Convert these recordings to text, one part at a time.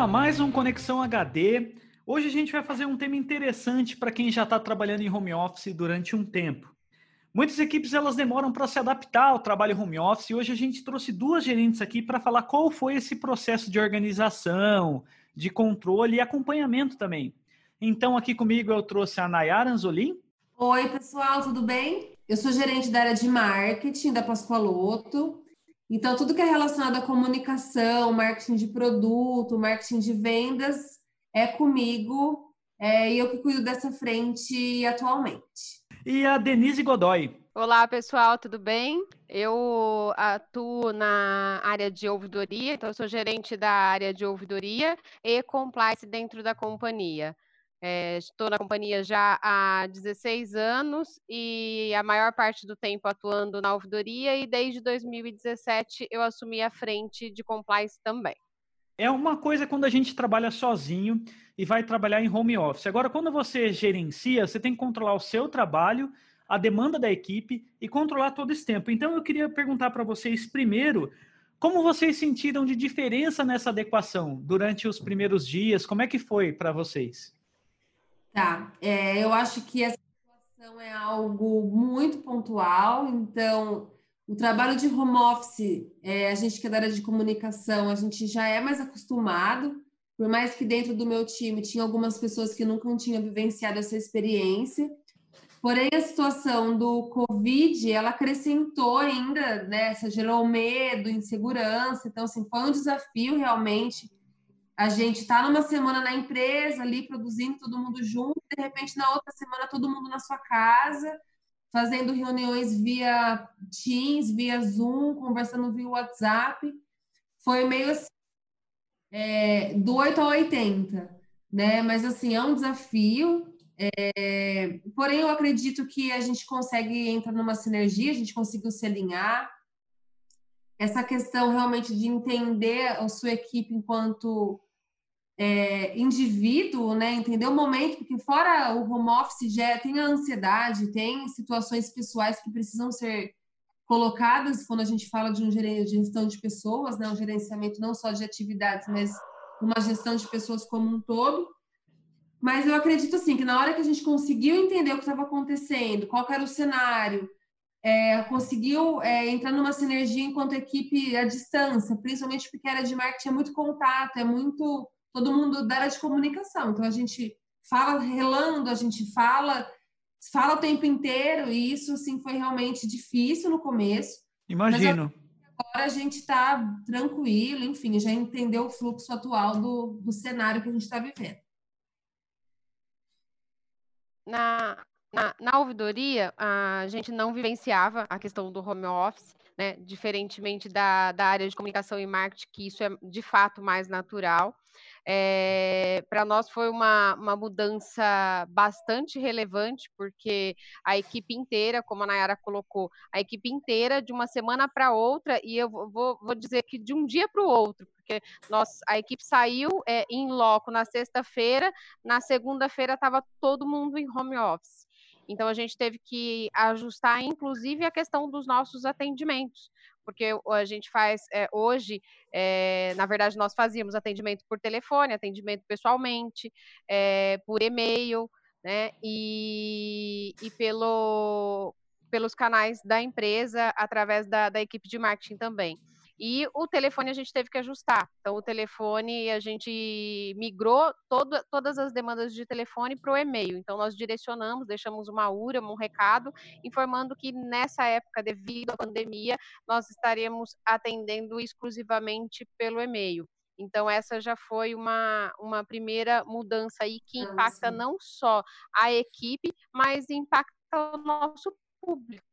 a mais um Conexão HD. Hoje a gente vai fazer um tema interessante para quem já está trabalhando em home office durante um tempo. Muitas equipes elas demoram para se adaptar ao trabalho home office e hoje a gente trouxe duas gerentes aqui para falar qual foi esse processo de organização, de controle e acompanhamento também. Então aqui comigo eu trouxe a Nayara Anzolin. Oi pessoal, tudo bem? Eu sou gerente da área de marketing da Pascoaloto então, tudo que é relacionado à comunicação, marketing de produto, marketing de vendas, é comigo é, e eu que cuido dessa frente atualmente. E a Denise Godoy. Olá, pessoal, tudo bem? Eu atuo na área de ouvidoria, então eu sou gerente da área de ouvidoria e compliance dentro da companhia. É, estou na companhia já há 16 anos e a maior parte do tempo atuando na ouvidoria e desde 2017 eu assumi a frente de compliance também. É uma coisa quando a gente trabalha sozinho e vai trabalhar em home office. Agora, quando você gerencia, você tem que controlar o seu trabalho, a demanda da equipe e controlar todo esse tempo. Então, eu queria perguntar para vocês primeiro como vocês sentiram de diferença nessa adequação durante os primeiros dias? Como é que foi para vocês? Tá, é, eu acho que essa situação é algo muito pontual, então o trabalho de home office, é, a gente que é da área de comunicação, a gente já é mais acostumado, por mais que dentro do meu time tinha algumas pessoas que nunca tinham vivenciado essa experiência, porém a situação do Covid, ela acrescentou ainda, né, gerou medo, insegurança, então assim, foi um desafio realmente a gente está numa semana na empresa ali produzindo todo mundo junto, de repente na outra semana todo mundo na sua casa, fazendo reuniões via Teams, via Zoom, conversando via WhatsApp. Foi meio assim, é, do 8 ao 80, né? Mas assim, é um desafio. É, porém, eu acredito que a gente consegue entrar numa sinergia, a gente conseguiu se alinhar. Essa questão realmente de entender a sua equipe enquanto é, indivíduo, né, entender o momento, porque fora o home office já tem a ansiedade, tem situações pessoais que precisam ser colocadas quando a gente fala de um gestão de pessoas, né, um gerenciamento não só de atividades, mas uma gestão de pessoas como um todo. Mas eu acredito assim que na hora que a gente conseguiu entender o que estava acontecendo, qual era o cenário, é, conseguiu é, entrar numa sinergia enquanto equipe à distância, principalmente porque a área de marketing é muito contato, é muito todo mundo da área de comunicação. Então a gente fala relando, a gente fala, fala o tempo inteiro, e isso assim foi realmente difícil no começo. Imagino. agora a gente está tranquilo, enfim, já entendeu o fluxo atual do, do cenário que a gente está vivendo. Na, na, na ouvidoria, a gente não vivenciava a questão do home office, né? Diferentemente da, da área de comunicação e marketing, que isso é de fato mais natural. É, para nós foi uma, uma mudança bastante relevante, porque a equipe inteira, como a Nayara colocou, a equipe inteira de uma semana para outra, e eu vou, vou dizer que de um dia para o outro, porque nós, a equipe saiu é, em loco na sexta-feira, na segunda-feira estava todo mundo em home office. Então a gente teve que ajustar, inclusive, a questão dos nossos atendimentos porque a gente faz é, hoje, é, na verdade, nós fazíamos atendimento por telefone, atendimento pessoalmente, é, por e-mail, né? E, e pelo, pelos canais da empresa, através da, da equipe de marketing também. E o telefone a gente teve que ajustar. Então, o telefone a gente migrou todo, todas as demandas de telefone para o e-mail. Então, nós direcionamos, deixamos uma URA, um recado, informando que nessa época, devido à pandemia, nós estaremos atendendo exclusivamente pelo e-mail. Então, essa já foi uma, uma primeira mudança aí que ah, impacta não só a equipe, mas impacta o nosso público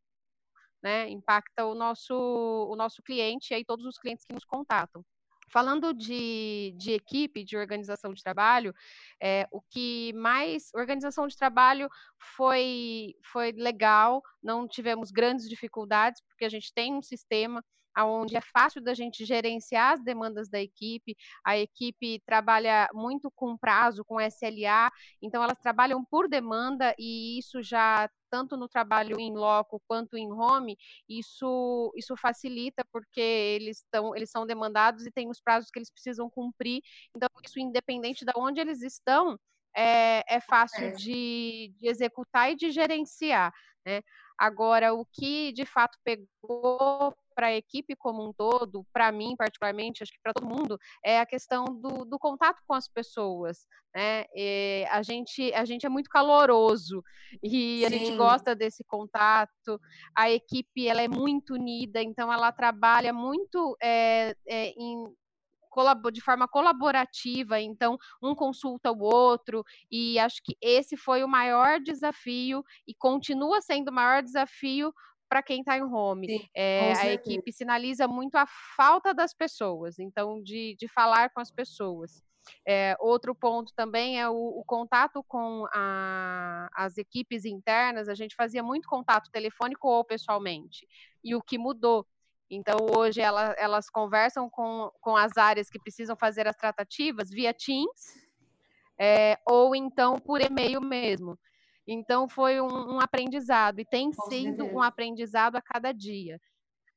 né, impacta o nosso, o nosso cliente e aí todos os clientes que nos contatam. Falando de, de, equipe, de organização de trabalho, é, o que mais. Organização de trabalho foi, foi legal, não tivemos grandes dificuldades, porque a gente tem um sistema onde é fácil da gente gerenciar as demandas da equipe, a equipe trabalha muito com prazo, com SLA, então elas trabalham por demanda e isso já tanto no trabalho em loco quanto em home, isso, isso facilita porque eles, estão, eles são demandados e têm os prazos que eles precisam cumprir. Então, isso, independente de onde eles estão, é, é fácil é. De, de executar e de gerenciar. Né? Agora, o que de fato pegou para a equipe como um todo, para mim particularmente, acho que para todo mundo, é a questão do, do contato com as pessoas. Né? E a, gente, a gente é muito caloroso e Sim. a gente gosta desse contato. A equipe ela é muito unida, então ela trabalha muito é, é, em de forma colaborativa, então um consulta o outro, e acho que esse foi o maior desafio e continua sendo o maior desafio para quem está em home. Sim, é, a equipe sinaliza muito a falta das pessoas, então, de, de falar com as pessoas. É, outro ponto também é o, o contato com a, as equipes internas. A gente fazia muito contato telefônico ou pessoalmente. E o que mudou? Então, hoje ela, elas conversam com, com as áreas que precisam fazer as tratativas via Teams é, ou então por e-mail mesmo. Então foi um, um aprendizado e tem Com sido certeza. um aprendizado a cada dia.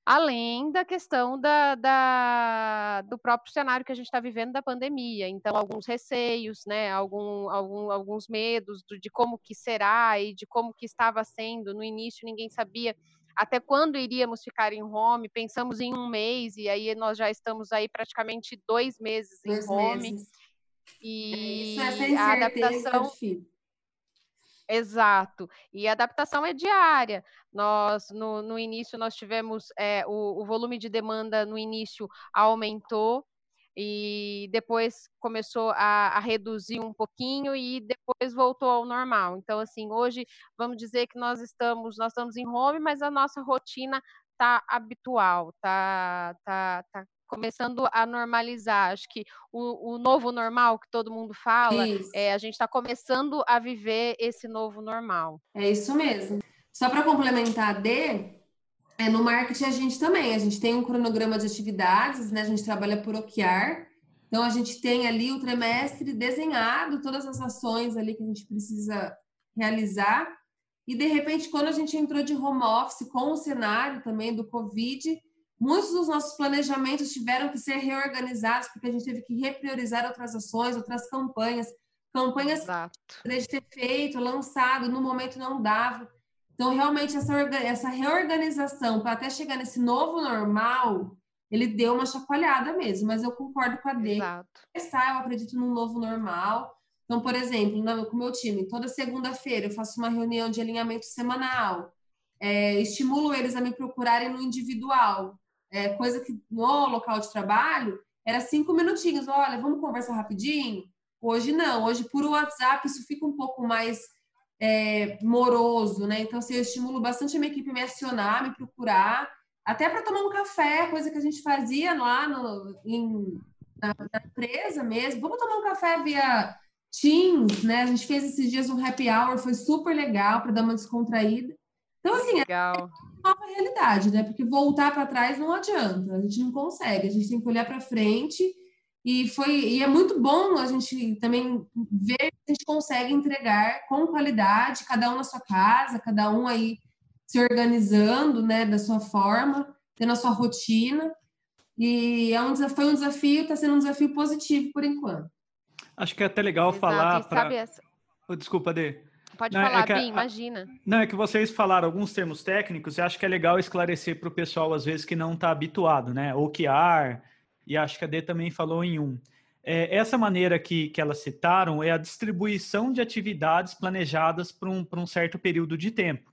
Além da questão da, da, do próprio cenário que a gente está vivendo da pandemia. Então, alguns receios, né, algum, algum, alguns medos do, de como que será e de como que estava sendo. No início, ninguém sabia até quando iríamos ficar em home. Pensamos em um mês e aí nós já estamos aí praticamente dois meses dois em home. Meses. E é Isso é a adaptação... Exato. E a adaptação é diária. Nós, no, no início, nós tivemos é, o, o volume de demanda no início aumentou e depois começou a, a, reduzir um pouquinho e depois voltou ao normal. Então, assim, hoje vamos dizer que nós estamos, nós estamos em home, mas a nossa rotina está habitual, tá, tá, tá começando a normalizar. Acho que o, o novo normal que todo mundo fala, é, a gente está começando a viver esse novo normal. É isso mesmo. Só para complementar a D, é, no marketing a gente também, a gente tem um cronograma de atividades, né? A gente trabalha por OKR, então a gente tem ali o trimestre desenhado, todas as ações ali que a gente precisa realizar. E de repente, quando a gente entrou de home office com o cenário também do Covid, Muitos dos nossos planejamentos tiveram que ser reorganizados porque a gente teve que repriorizar outras ações, outras campanhas, campanhas Exato. que de ter feito, lançado, no momento não dava. Então, realmente, essa, essa reorganização para até chegar nesse novo normal, ele deu uma chacoalhada mesmo, mas eu concordo com a D. Está, eu acredito num novo normal. Então, por exemplo, com o meu time, toda segunda-feira eu faço uma reunião de alinhamento semanal. É, estimulo eles a me procurarem no individual é, coisa que no local de trabalho era cinco minutinhos. Olha, vamos conversar rapidinho? Hoje não, hoje por WhatsApp isso fica um pouco mais é, moroso, né? Então, assim, eu estimulo bastante a minha equipe a me acionar, me procurar, até para tomar um café, coisa que a gente fazia lá no, em, na, na, empresa mesmo. Vamos tomar um café via Teams, né? A gente fez esses dias um happy hour, foi super legal para dar uma descontraída. Então, assim, é legal. é nova realidade, né? Porque voltar para trás não adianta, a gente não consegue, a gente tem que olhar para frente e foi e é muito bom a gente também ver que a gente consegue entregar com qualidade, cada um na sua casa, cada um aí se organizando, né, da sua forma, tendo a sua rotina. E é um desafio, foi um desafio, está sendo um desafio positivo por enquanto. Acho que é até legal Exato. falar para. Essa... Desculpa, Dê. Pode não, é falar, é Bim, imagina. Não, é que vocês falaram alguns termos técnicos e acho que é legal esclarecer para o pessoal, às vezes, que não está habituado, né? OKR, e acho que a D também falou em um. É, essa maneira que, que elas citaram é a distribuição de atividades planejadas para um, um certo período de tempo.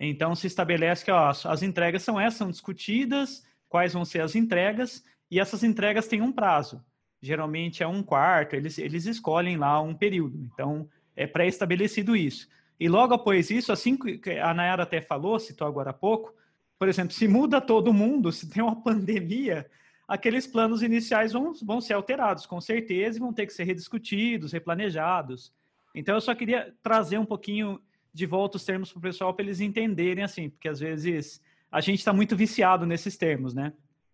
Então, se estabelece que ó, as entregas são essas, são discutidas, quais vão ser as entregas, e essas entregas têm um prazo. Geralmente é um quarto, eles, eles escolhem lá um período. Então, é pré-estabelecido isso. E logo após isso, assim que a Nayara até falou, citou agora há pouco, por exemplo, se muda todo mundo, se tem uma pandemia, aqueles planos iniciais vão, vão ser alterados, com certeza, e vão ter que ser rediscutidos, replanejados. Então, eu só queria trazer um pouquinho de volta os termos para o pessoal, para eles entenderem, assim, porque às vezes a gente está muito viciado nesses termos, né?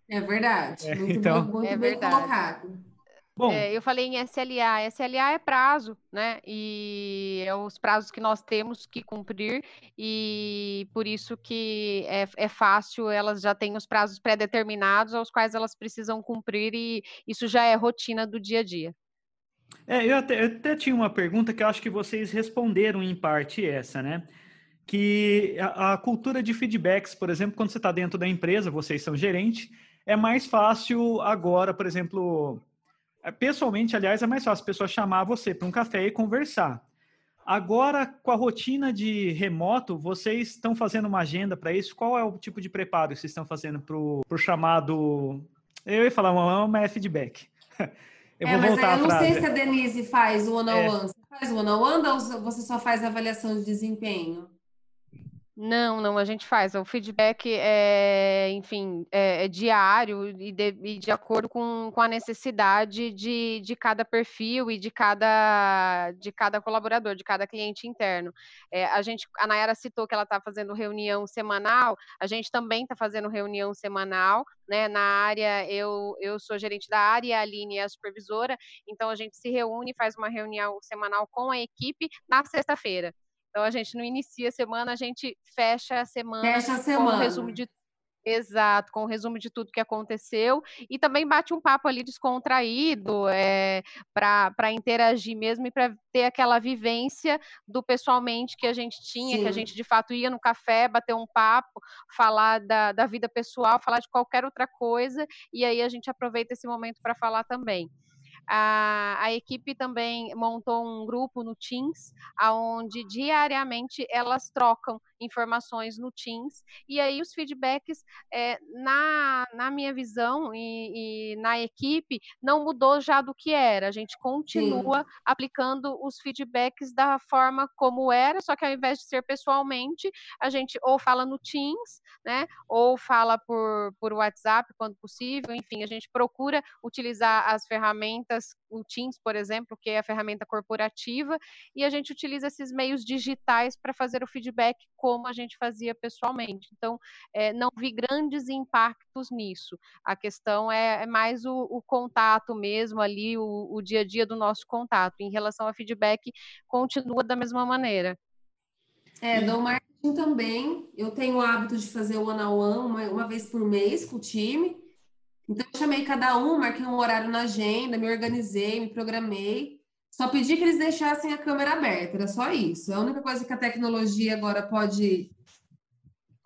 É verdade. É, muito, então, muito, muito é bem verdade. colocado. Bom, é, eu falei em SLA. SLA é prazo, né? E é os prazos que nós temos que cumprir, e por isso que é, é fácil, elas já têm os prazos pré-determinados aos quais elas precisam cumprir, e isso já é rotina do dia a dia. É, eu até, eu até tinha uma pergunta que eu acho que vocês responderam em parte essa, né? Que a, a cultura de feedbacks, por exemplo, quando você está dentro da empresa, vocês são gerente, é mais fácil agora, por exemplo pessoalmente, aliás, é mais fácil a pessoa chamar você para um café e conversar. Agora, com a rotina de remoto, vocês estão fazendo uma agenda para isso? Qual é o tipo de preparo que vocês estão fazendo para o chamado. Eu ia falar uma, uma feedback. Eu é, vou voltar eu não sei se a Denise faz o one-on-one. É. Você faz o one-on-one ou você só faz avaliação de desempenho? Não, não, a gente faz. O feedback é, enfim, é, é diário e de, e de, acordo com, com a necessidade de, de cada perfil e de cada, de cada colaborador, de cada cliente interno. É, a gente, a Nayara citou que ela está fazendo reunião semanal, a gente também está fazendo reunião semanal, né? Na área, eu, eu sou gerente da área, a Aline é a supervisora, então a gente se reúne, faz uma reunião semanal com a equipe na sexta-feira. Então a gente não inicia a semana, a gente fecha a semana, fecha a semana. com um resumo de Exato, com o um resumo de tudo que aconteceu e também bate um papo ali descontraído é, para interagir mesmo e para ter aquela vivência do pessoalmente que a gente tinha, Sim. que a gente de fato ia no café, bater um papo, falar da, da vida pessoal, falar de qualquer outra coisa e aí a gente aproveita esse momento para falar também. A, a equipe também montou um grupo no Teams, onde diariamente elas trocam informações no Teams, e aí os feedbacks, é, na, na minha visão e, e, na equipe, não mudou já do que era. A gente continua Sim. aplicando os feedbacks da forma como era, só que ao invés de ser pessoalmente, a gente ou fala no Teams, né, ou fala por, por WhatsApp quando possível, enfim, a gente procura utilizar as ferramentas ferramentas, o Teams, por exemplo, que é a ferramenta corporativa, e a gente utiliza esses meios digitais para fazer o feedback como a gente fazia pessoalmente. Então, é, não vi grandes impactos nisso. A questão é, é mais o, o, contato mesmo ali, o, o dia a dia do nosso contato. Em relação a feedback, continua da mesma maneira. É, do marketing também. Eu tenho o hábito de fazer o one-on-one uma, uma vez por mês com o time. Então, eu chamei cada um, marquei um horário na agenda, me organizei, me programei. Só pedi que eles deixassem a câmera aberta, era só isso. A única coisa que a tecnologia agora pode,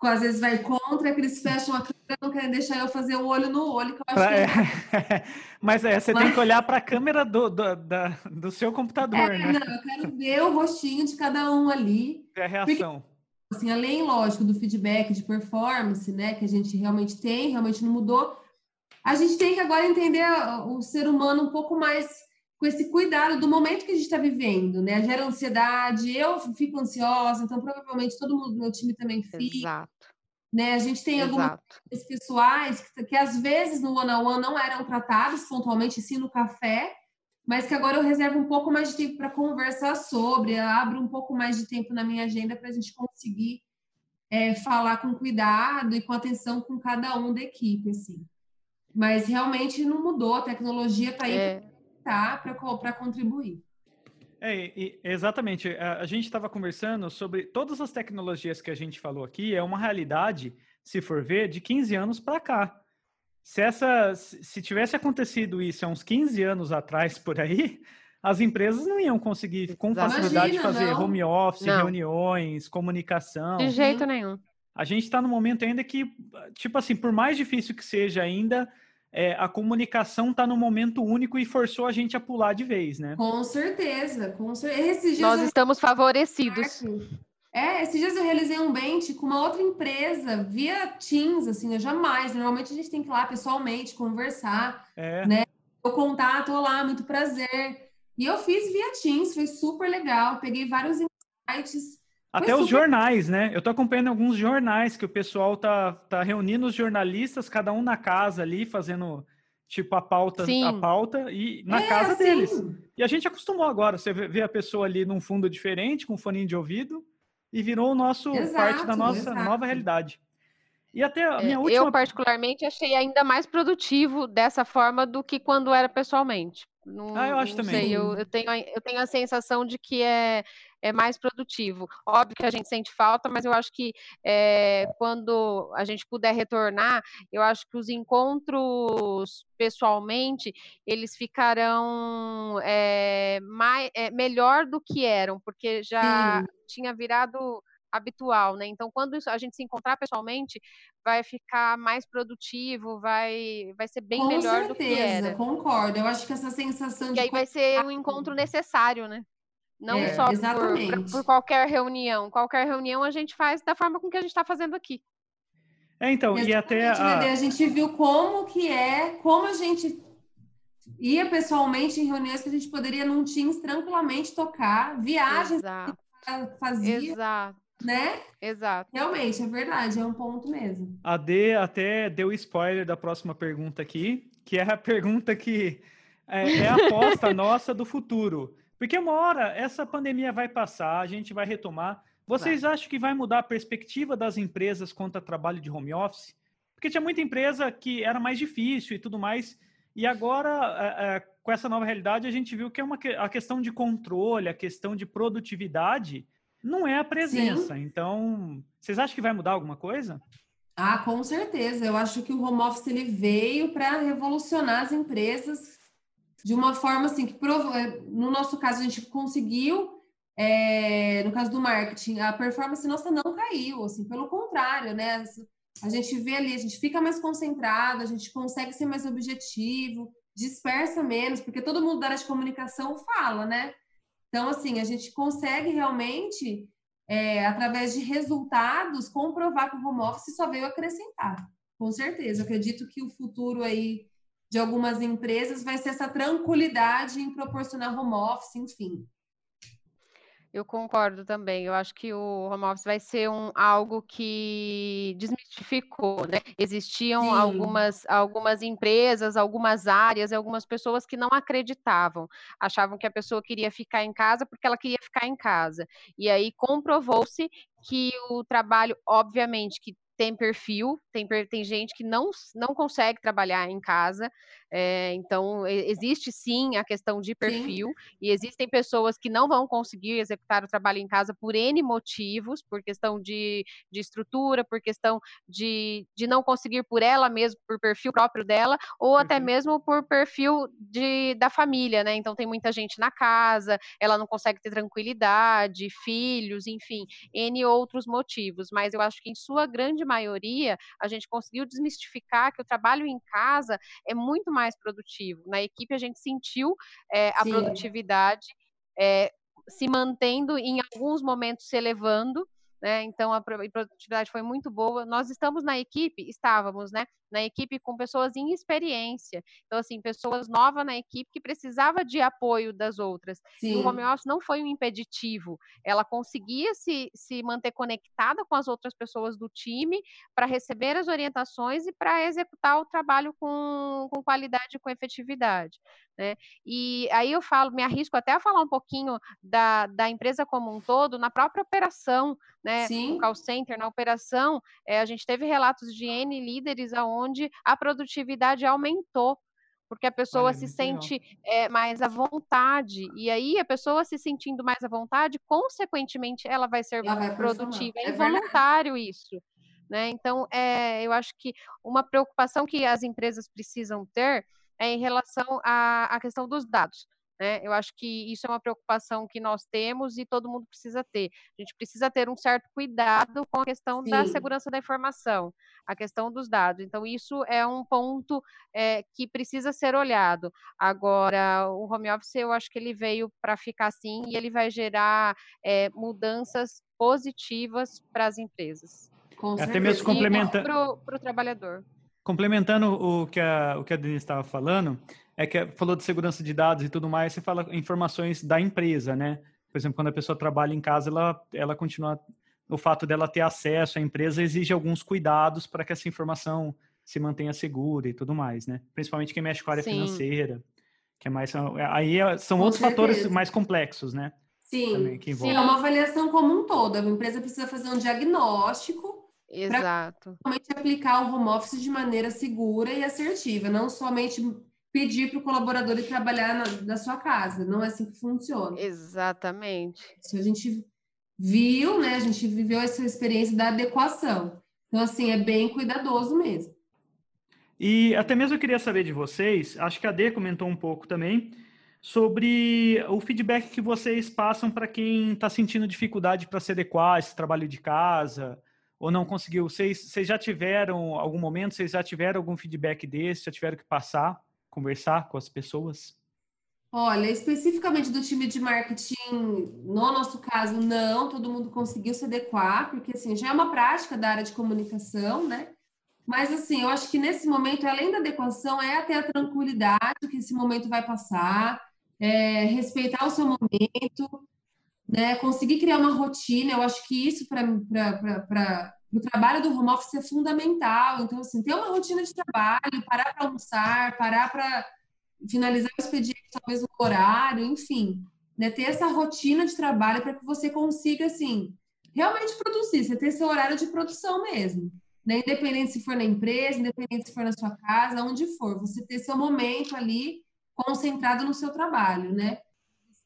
às vezes vai contra, é que eles fecham a câmera não querem deixar eu fazer o olho no olho, que eu acho é. que... Mas é, você Mas... tem que olhar para a câmera do, do, da, do seu computador, é, né? Não, eu quero ver o rostinho de cada um ali. É a reação. Porque, assim, além, lógico, do feedback de performance, né, que a gente realmente tem, realmente não mudou, a gente tem que agora entender o ser humano um pouco mais com esse cuidado do momento que a gente está vivendo, né? Gera ansiedade, eu fico ansiosa, então provavelmente todo mundo do meu time também fica. Exato. Né? A gente tem Exato. algumas pessoais que, que às vezes no one-on-one -on -one não eram tratados pontualmente, sim no café, mas que agora eu reservo um pouco mais de tempo para conversar sobre, abro um pouco mais de tempo na minha agenda para a gente conseguir é, falar com cuidado e com atenção com cada um da equipe, assim. Mas realmente não mudou, a tecnologia está aí é. para contribuir. É, exatamente. A, a gente estava conversando sobre todas as tecnologias que a gente falou aqui, é uma realidade, se for ver, de 15 anos para cá. Se, essa, se tivesse acontecido isso há uns 15 anos atrás por aí, as empresas não iam conseguir com facilidade Imagina, fazer não. home office, não. reuniões, comunicação. De jeito nenhum. A gente está no momento ainda que, tipo assim, por mais difícil que seja ainda, é, a comunicação está no momento único e forçou a gente a pular de vez, né? Com certeza, com certeza. Nós eu... estamos favorecidos. É, esses dias eu realizei um bench com uma outra empresa via Teams, assim, eu jamais. Normalmente a gente tem que ir lá pessoalmente conversar, é. né? O contato, olá, muito prazer. E eu fiz via Teams, foi super legal. Peguei vários insights até os jornais, né? Eu tô acompanhando alguns jornais que o pessoal tá, tá reunindo os jornalistas, cada um na casa ali, fazendo tipo a pauta, sim. a pauta e na é, casa sim. deles. E a gente acostumou agora, você vê a pessoa ali num fundo diferente, com um foninho de ouvido, e virou o nosso exato, parte da nossa exato. nova realidade. E até a minha é, última... Eu, particularmente, achei ainda mais produtivo dessa forma do que quando era pessoalmente. Não, ah, eu acho também. Sei, eu, eu, tenho, eu tenho a sensação de que é, é mais produtivo. Óbvio que a gente sente falta, mas eu acho que é, quando a gente puder retornar, eu acho que os encontros pessoalmente eles ficarão é, mais, é, melhor do que eram, porque já Sim. tinha virado habitual, né? Então, quando a gente se encontrar pessoalmente, vai ficar mais produtivo, vai, vai ser bem Com melhor certeza, do que era. concordo. Eu acho que essa sensação e de. aí vai ser um encontro necessário, né? Não é, só por, por, qualquer reunião. Qualquer reunião a gente faz da forma com que a gente está fazendo aqui. É, então, Exatamente, e até a... a gente viu como que é, como a gente ia pessoalmente em reuniões que a gente poderia num Teams tranquilamente tocar, viagens Exato. que fazia. Exato né? Exato. Realmente, é verdade, é um ponto mesmo. A D até deu spoiler da próxima pergunta aqui, que é a pergunta que é, é a aposta nossa do futuro. Porque uma hora essa pandemia vai passar, a gente vai retomar. Vocês vai. acham que vai mudar a perspectiva das empresas quanto a trabalho de home office? Porque tinha muita empresa que era mais difícil e tudo mais. E agora, é, é, com essa nova realidade, a gente viu que é uma, a questão de controle, a questão de produtividade não é a presença. Sim. Então, vocês acham que vai mudar alguma coisa? Ah, com certeza. Eu acho que o home office ele veio para revolucionar as empresas de uma forma assim que eh, no nosso caso a gente conseguiu é, no caso do marketing a performance nossa não caiu assim pelo contrário né a gente vê ali a gente fica mais concentrado a gente consegue ser mais objetivo dispersa menos porque todo mundo da área de comunicação fala né então, assim, a gente consegue realmente, é, através de resultados, comprovar que o home office só veio acrescentar. Com certeza. acredito que o futuro aí de algumas empresas vai ser essa tranquilidade em proporcionar home office, enfim. Eu concordo também. Eu acho que o home office vai ser um, algo que desmistificou, né? Existiam algumas, algumas empresas, algumas áreas, algumas pessoas que não acreditavam, achavam que a pessoa queria ficar em casa porque ela queria ficar em casa. E aí comprovou-se que o trabalho, obviamente, que tem perfil, tem, tem gente que não, não consegue trabalhar em casa, é, então existe sim a questão de perfil, sim. e existem pessoas que não vão conseguir executar o trabalho em casa por N motivos, por questão de, de estrutura, por questão de, de não conseguir por ela mesma, por perfil próprio dela, ou uhum. até mesmo por perfil de, da família, né? Então tem muita gente na casa, ela não consegue ter tranquilidade, filhos, enfim, N outros motivos, mas eu acho que em sua grande maioria, a gente conseguiu desmistificar que o trabalho em casa é muito mais produtivo. Na equipe, a gente sentiu é, a Sim. produtividade é, se mantendo, em alguns momentos se elevando, né? Então a produtividade foi muito boa. Nós estamos na equipe, estávamos, né? Na equipe com pessoas em experiência. Então, assim, pessoas novas na equipe que precisava de apoio das outras. Sim. E o home office não foi um impeditivo. Ela conseguia se, se manter conectada com as outras pessoas do time para receber as orientações e para executar o trabalho com, com qualidade e com efetividade. Né? E aí eu falo, me arrisco até a falar um pouquinho da, da empresa como um todo, na própria operação, né? Sim. No call center, na operação, é, a gente teve relatos de N líderes aonde a produtividade aumentou porque a pessoa Olha, se sente é, mais à vontade. E aí, a pessoa se sentindo mais à vontade, consequentemente, ela vai ser ela vai produtiva. É, é involuntário isso. Né? Então, é, eu acho que uma preocupação que as empresas precisam ter é em relação à, à questão dos dados. Né? Eu acho que isso é uma preocupação que nós temos e todo mundo precisa ter. A gente precisa ter um certo cuidado com a questão Sim. da segurança da informação, a questão dos dados. Então, isso é um ponto é, que precisa ser olhado. Agora, o home office, eu acho que ele veio para ficar assim e ele vai gerar é, mudanças positivas para as empresas. Com Até mesmo complementando. Para o trabalhador. Complementando o que a, o que a Denise estava falando, é que falou de segurança de dados e tudo mais, você fala informações da empresa, né? Por exemplo, quando a pessoa trabalha em casa, ela, ela continua. O fato dela ter acesso à empresa exige alguns cuidados para que essa informação se mantenha segura e tudo mais, né? Principalmente quem mexe com a área Sim. financeira, que é mais. Aí é, são com outros certeza. fatores mais complexos, né? Sim. Sim, é uma avaliação como um todo. A empresa precisa fazer um diagnóstico Exato. Realmente aplicar o home office de maneira segura e assertiva, não somente pedir para o colaborador ir trabalhar na, na, sua casa. Não é assim que funciona. Exatamente. Se a gente viu, né? A gente viveu essa experiência da adequação. Então, assim, é bem cuidadoso mesmo. E até mesmo eu queria saber de vocês, acho que a Dê comentou um pouco também, sobre o feedback que vocês passam para quem está sentindo dificuldade para se adequar a esse trabalho de casa, ou não conseguiu. Vocês, vocês já tiveram algum momento, vocês já tiveram algum feedback desse, já tiveram que passar, conversar com as pessoas? Olha, especificamente do time de marketing, no nosso caso, não, todo mundo conseguiu se adequar, porque assim, já é uma prática da área de comunicação, né? Mas assim, eu acho que nesse momento, além da adequação, é ter a tranquilidade que esse momento vai passar, é, respeitar o seu momento, né? Conseguir criar uma rotina, eu acho que isso para o trabalho do home office é fundamental. Então, assim, ter uma rotina de trabalho, parar para almoçar, parar para finalizar o expediente talvez no horário, enfim, né? Ter essa rotina de trabalho para que você consiga, assim, realmente produzir, você ter seu horário de produção mesmo. Né? Independente se for na empresa, independente se for na sua casa, onde for, você ter seu momento ali concentrado no seu trabalho, né?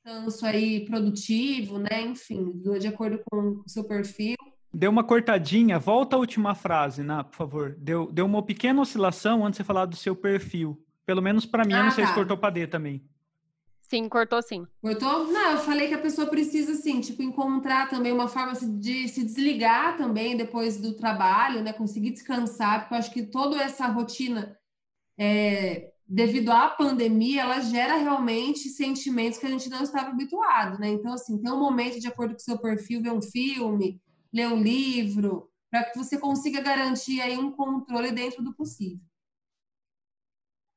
Descanso aí produtivo, né? Enfim, de acordo com o seu perfil. Deu uma cortadinha, volta a última frase, né, por favor. Deu, deu uma pequena oscilação antes de você falar do seu perfil. Pelo menos para mim, ah, não sei tá. se cortou para D também. Sim, cortou sim. Cortou? Não, eu falei que a pessoa precisa, assim, tipo, encontrar também uma forma de se desligar também depois do trabalho, né? Conseguir descansar, porque eu acho que toda essa rotina, é, devido à pandemia, ela gera realmente sentimentos que a gente não estava habituado, né? Então, assim, tem um momento de acordo com o seu perfil, ver um filme, ler um livro, para que você consiga garantir aí um controle dentro do possível.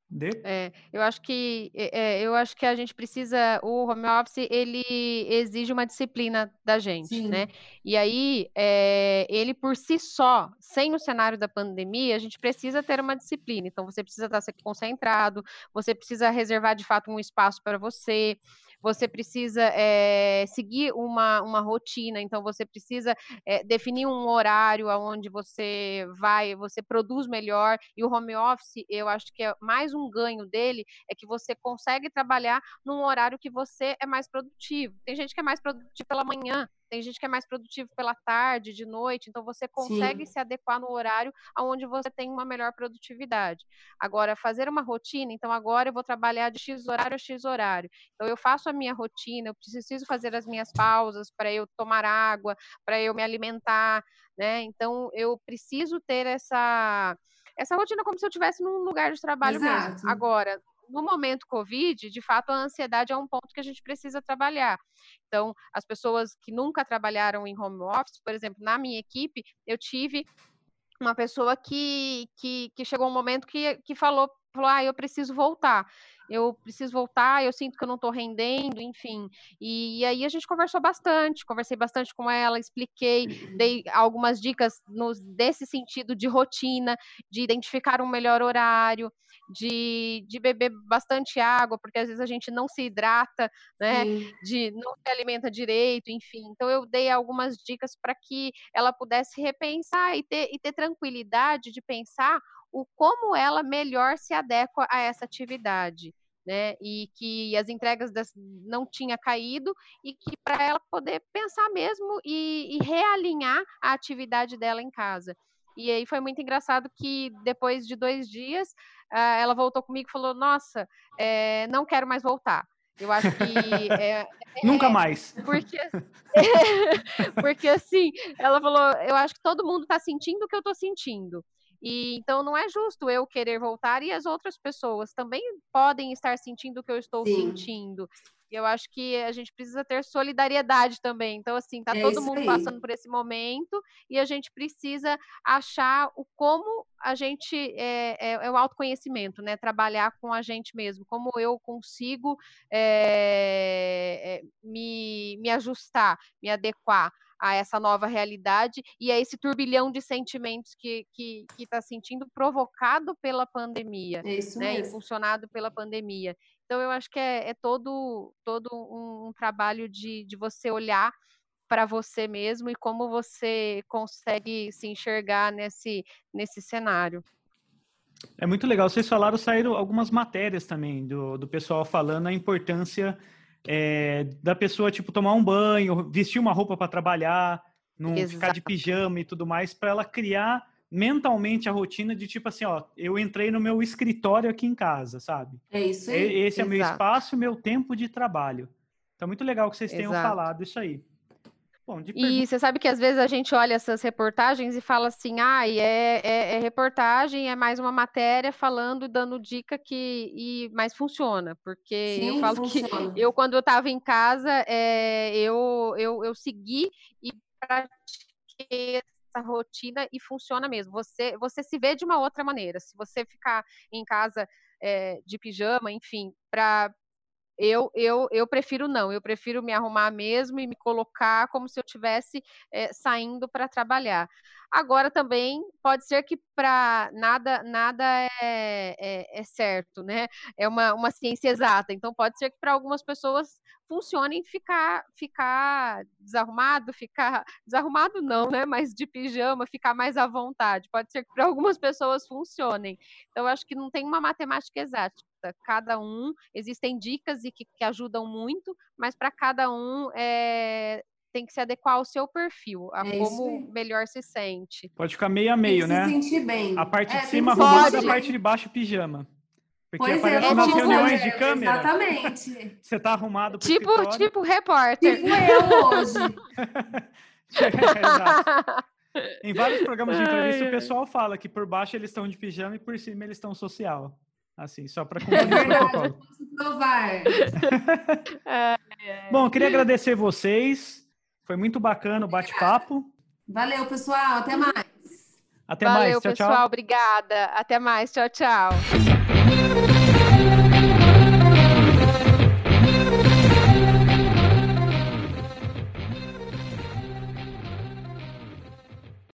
De? É, eu acho que é, eu acho que a gente precisa o home office ele exige uma disciplina da gente, Sim. né? E aí é, ele por si só, sem o cenário da pandemia, a gente precisa ter uma disciplina. Então você precisa estar concentrado, você precisa reservar de fato um espaço para você você precisa é, seguir uma, uma rotina, então você precisa é, definir um horário aonde você vai, você produz melhor, e o home office, eu acho que é mais um ganho dele, é que você consegue trabalhar num horário que você é mais produtivo. Tem gente que é mais produtivo pela manhã, tem gente que é mais produtivo pela tarde, de noite, então você consegue Sim. se adequar no horário aonde você tem uma melhor produtividade. Agora, fazer uma rotina, então agora eu vou trabalhar de X horário a X horário. Então eu faço a minha rotina, eu preciso fazer as minhas pausas para eu tomar água, para eu me alimentar, né? Então eu preciso ter essa essa rotina como se eu estivesse num lugar de trabalho Exato. mesmo. Agora, no momento Covid, de fato, a ansiedade é um ponto que a gente precisa trabalhar. Então, as pessoas que nunca trabalharam em home office, por exemplo, na minha equipe, eu tive uma pessoa que, que, que chegou um momento que, que falou, falou, ah, eu preciso voltar eu preciso voltar, eu sinto que eu não estou rendendo, enfim. E, e, aí a gente conversou bastante, conversei bastante com ela, expliquei, dei algumas dicas no, desse sentido de rotina, de identificar um melhor horário, de, de beber bastante água, porque às vezes a gente não se hidrata, né? Sim. De não se alimenta direito, enfim. Então eu dei algumas dicas para que ela pudesse repensar e ter, e ter tranquilidade de pensar o como ela melhor se adequa a essa atividade. Né, e que as entregas das, não tinha caído e que para ela poder pensar mesmo e, e, realinhar a atividade dela em casa. E aí foi muito engraçado que depois de dois dias uh, ela voltou comigo e falou: Nossa, é, não quero mais voltar. Eu acho que. É, Nunca é, mais. Porque, porque assim, ela falou: Eu acho que todo mundo está sentindo o que eu estou sentindo. E então não é justo eu querer voltar e as outras pessoas também podem estar sentindo o que eu estou Sim. sentindo. Eu acho que a gente precisa ter solidariedade também. Então, assim, tá é todo mundo aí. passando por esse momento e a gente precisa achar o como a gente é, é, é o autoconhecimento, né? Trabalhar com a gente mesmo, como eu consigo é, é me, me ajustar, me adequar a essa nova realidade e a esse turbilhão de sentimentos que que está sentindo provocado pela pandemia, é isso né? Mesmo. Impulsionado pela pandemia. Então eu acho que é, é todo todo um, um trabalho de, de você olhar para você mesmo e como você consegue se enxergar nesse, nesse cenário. É muito legal. Vocês falaram, saíram algumas matérias também do, do pessoal falando a importância é, da pessoa, tipo, tomar um banho, vestir uma roupa para trabalhar, não Exato. ficar de pijama e tudo mais, para ela criar mentalmente a rotina de tipo assim, ó, eu entrei no meu escritório aqui em casa, sabe? É isso aí. Esse Exato. é o meu espaço e meu tempo de trabalho. Então, muito legal que vocês tenham Exato. falado isso aí. Bom, e você sabe que às vezes a gente olha essas reportagens e fala assim, ah, é, é, é, reportagem, é mais uma matéria falando, dando dica que. E, mas funciona, porque Sim, eu falo funciona. que eu, quando eu estava em casa, é, eu, eu, eu segui e pratiquei essa rotina e funciona mesmo. Você, você se vê de uma outra maneira. Se você ficar em casa é, de pijama, enfim, para eu, eu, eu prefiro não, eu prefiro me arrumar mesmo e me colocar como se eu estivesse é, saindo para trabalhar. Agora também pode ser que para nada nada é, é, é, certo, né? É uma, uma ciência exata. Então pode ser que para algumas pessoas funcione ficar ficar desarrumado, ficar desarrumado não, né? Mas de pijama, ficar mais à vontade. Pode ser que para algumas pessoas funcionem. Então eu acho que não tem uma matemática exata. Cada um existem dicas e que, que ajudam muito, mas para cada um é, tem que se adequar ao seu perfil, a é como melhor se sente. Pode ficar meio a meio, né? Se sentir bem. A parte é, de cima arrumada, a parte de baixo pijama. Porque pois aparece é, nas tipo, reuniões de câmera. Exatamente. Você tá arrumado pro Tipo, escritório. tipo repórter. Tipo eu hoje. é, em vários programas de entrevista, ai, o pessoal fala que por baixo eles estão de pijama e por cima eles estão social. Assim, só para cumprir o protocolo. Provar. Bom, queria agradecer vocês. Foi muito bacana o bate-papo. Valeu, pessoal. Até mais. Até Valeu, mais. Tchau, pessoal. Tchau. Obrigada. Até mais. Tchau, tchau.